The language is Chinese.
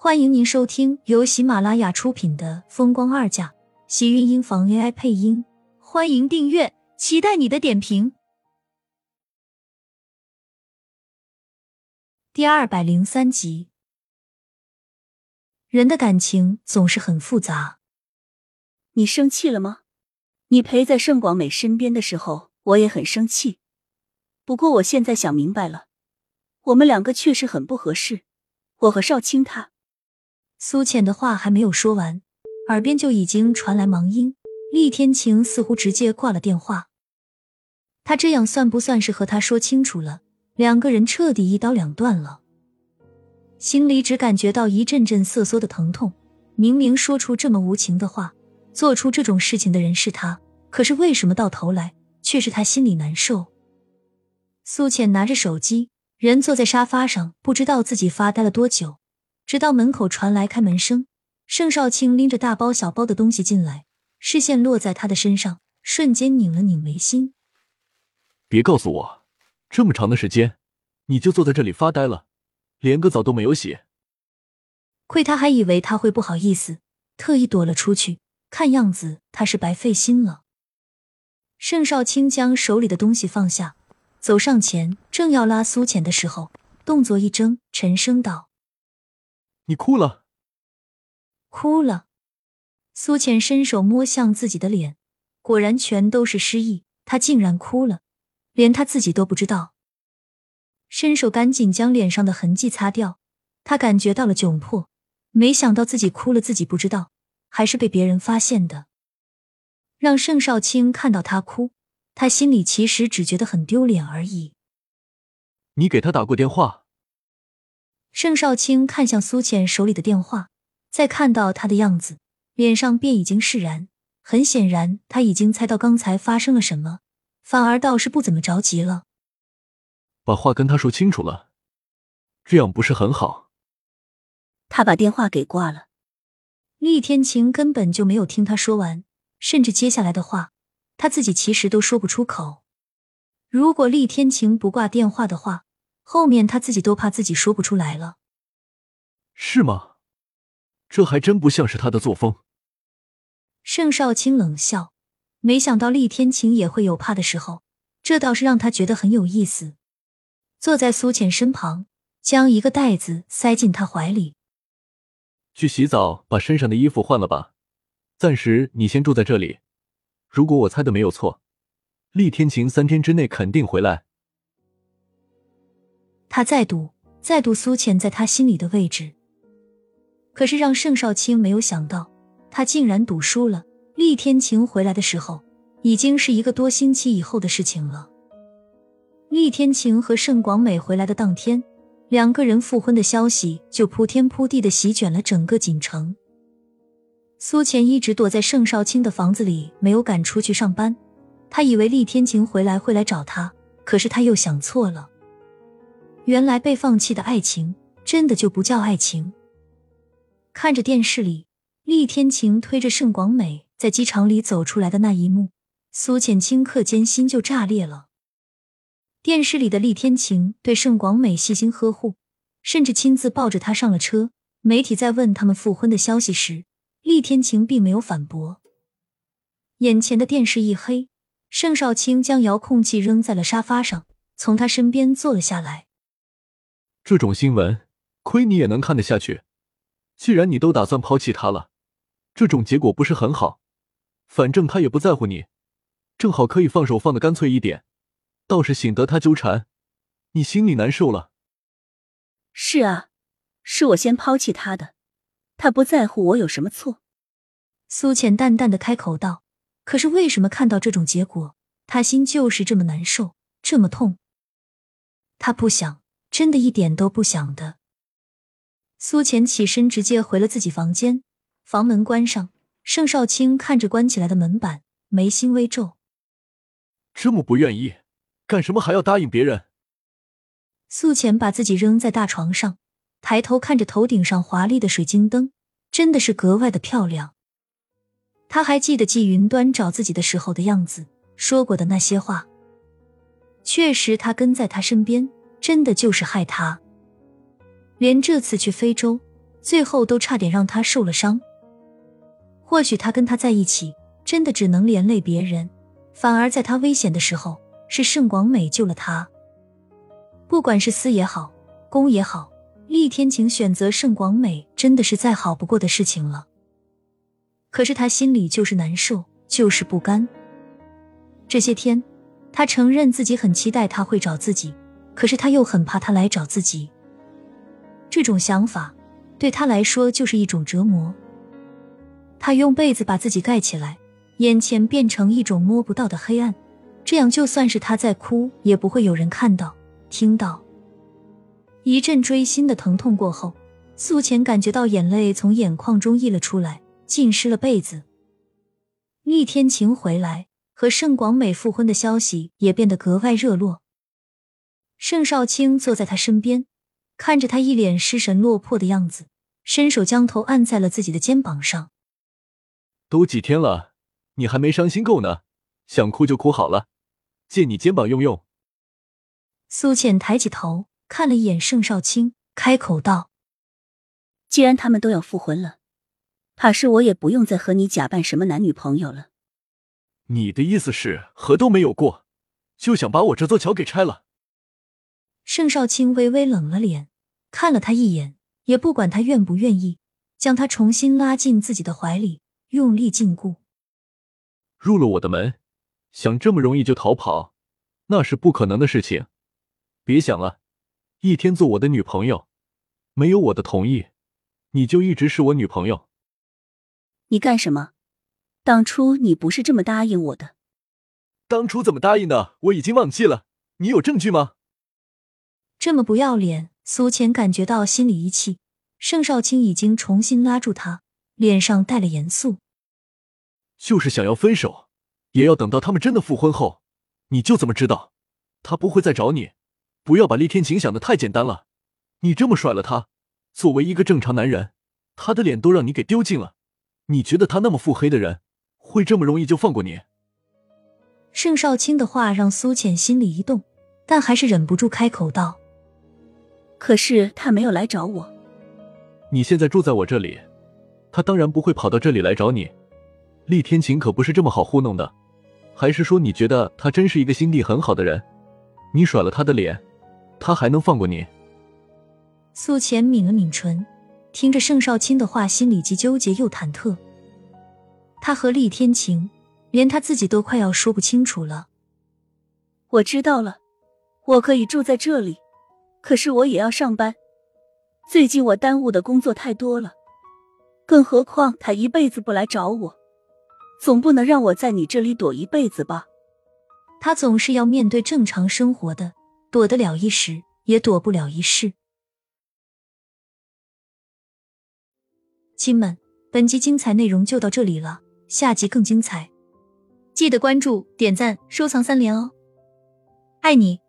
欢迎您收听由喜马拉雅出品的《风光二嫁》，喜运音房 AI 配音。欢迎订阅，期待你的点评。第二百零三集，人的感情总是很复杂。你生气了吗？你陪在盛广美身边的时候，我也很生气。不过我现在想明白了，我们两个确实很不合适。我和少卿他。苏浅的话还没有说完，耳边就已经传来忙音。厉天晴似乎直接挂了电话。他这样算不算是和他说清楚了？两个人彻底一刀两断了。心里只感觉到一阵阵瑟缩的疼痛。明明说出这么无情的话，做出这种事情的人是他，可是为什么到头来却是他心里难受？苏浅拿着手机，人坐在沙发上，不知道自己发呆了多久。直到门口传来开门声，盛少卿拎着大包小包的东西进来，视线落在他的身上，瞬间拧了拧眉心。别告诉我，这么长的时间，你就坐在这里发呆了，连个澡都没有洗。亏他还以为他会不好意思，特意躲了出去，看样子他是白费心了。盛少卿将手里的东西放下，走上前，正要拉苏浅的时候，动作一怔，沉声道。你哭了，哭了。苏浅伸手摸向自己的脸，果然全都是失忆。她竟然哭了，连她自己都不知道。伸手赶紧将脸上的痕迹擦掉，她感觉到了窘迫。没想到自己哭了，自己不知道，还是被别人发现的。让盛少卿看到他哭，他心里其实只觉得很丢脸而已。你给他打过电话？盛少卿看向苏浅手里的电话，再看到他的样子，脸上便已经释然。很显然，他已经猜到刚才发生了什么，反而倒是不怎么着急了。把话跟他说清楚了，这样不是很好。他把电话给挂了。厉天晴根本就没有听他说完，甚至接下来的话，他自己其实都说不出口。如果厉天晴不挂电话的话，后面他自己都怕自己说不出来了，是吗？这还真不像是他的作风。盛少卿冷笑，没想到厉天晴也会有怕的时候，这倒是让他觉得很有意思。坐在苏浅身旁，将一个袋子塞进他怀里，去洗澡，把身上的衣服换了吧。暂时你先住在这里。如果我猜的没有错，厉天晴三天之内肯定回来。他再赌，再赌苏浅在他心里的位置。可是让盛少卿没有想到，他竟然赌输了。厉天晴回来的时候，已经是一个多星期以后的事情了。厉天晴和盛广美回来的当天，两个人复婚的消息就铺天铺地的席卷了整个锦城。苏浅一直躲在盛少卿的房子里，没有敢出去上班。他以为厉天晴回来会来找他，可是他又想错了。原来被放弃的爱情，真的就不叫爱情。看着电视里厉天晴推着盛广美在机场里走出来的那一幕，苏浅顷刻间心就炸裂了。电视里的厉天晴对盛广美细心呵护，甚至亲自抱着她上了车。媒体在问他们复婚的消息时，厉天晴并没有反驳。眼前的电视一黑，盛少卿将遥控器扔在了沙发上，从他身边坐了下来。这种新闻，亏你也能看得下去。既然你都打算抛弃他了，这种结果不是很好。反正他也不在乎你，正好可以放手放的干脆一点，倒是醒得他纠缠，你心里难受了。是啊，是我先抛弃他的，他不在乎我有什么错？苏浅淡淡的开口道。可是为什么看到这种结果，他心就是这么难受，这么痛？他不想。真的一点都不想的。苏浅起身，直接回了自己房间，房门关上。盛少卿看着关起来的门板，眉心微皱。这么不愿意，干什么还要答应别人？苏浅把自己扔在大床上，抬头看着头顶上华丽的水晶灯，真的是格外的漂亮。他还记得季云端找自己的时候的样子，说过的那些话。确实，他跟在他身边。真的就是害他，连这次去非洲，最后都差点让他受了伤。或许他跟他在一起，真的只能连累别人，反而在他危险的时候，是盛广美救了他。不管是私也好，公也好，厉天晴选择盛广美，真的是再好不过的事情了。可是他心里就是难受，就是不甘。这些天，他承认自己很期待他会找自己，可是他又很怕他来找自己。这种想法对他来说就是一种折磨。他用被子把自己盖起来，眼前变成一种摸不到的黑暗，这样就算是他在哭，也不会有人看到、听到。一阵锥心的疼痛过后，苏浅感觉到眼泪从眼眶中溢了出来，浸湿了被子。厉天晴回来和盛广美复婚的消息也变得格外热络。盛少卿坐在他身边，看着他一脸失神落魄的样子，伸手将头按在了自己的肩膀上。都几天了，你还没伤心够呢？想哭就哭好了，借你肩膀用用。苏浅抬起头看了一眼盛少卿，开口道：“既然他们都要复婚了，怕是我也不用再和你假扮什么男女朋友了。”你的意思是和都没有过，就想把我这座桥给拆了？盛少卿微微冷了脸，看了他一眼，也不管他愿不愿意，将他重新拉进自己的怀里。用力禁锢，入了我的门，想这么容易就逃跑，那是不可能的事情。别想了，一天做我的女朋友，没有我的同意，你就一直是我女朋友。你干什么？当初你不是这么答应我的。当初怎么答应的？我已经忘记了。你有证据吗？这么不要脸，苏浅感觉到心里一气。盛少卿已经重新拉住他。脸上带了严肃，就是想要分手，也要等到他们真的复婚后，你就怎么知道他不会再找你？不要把厉天晴想的太简单了。你这么甩了他，作为一个正常男人，他的脸都让你给丢尽了。你觉得他那么腹黑的人，会这么容易就放过你？盛少卿的话让苏浅心里一动，但还是忍不住开口道：“可是他没有来找我。你现在住在我这里。”他当然不会跑到这里来找你，厉天晴可不是这么好糊弄的。还是说你觉得他真是一个心地很好的人？你甩了他的脸，他还能放过你？苏浅抿了抿唇，听着盛少卿的话，心里既纠结又忐忑。他和厉天晴，连他自己都快要说不清楚了。我知道了，我可以住在这里，可是我也要上班。最近我耽误的工作太多了。更何况他一辈子不来找我，总不能让我在你这里躲一辈子吧？他总是要面对正常生活的，躲得了一时，也躲不了一世。亲们，本集精彩内容就到这里了，下集更精彩，记得关注、点赞、收藏三连哦！爱你。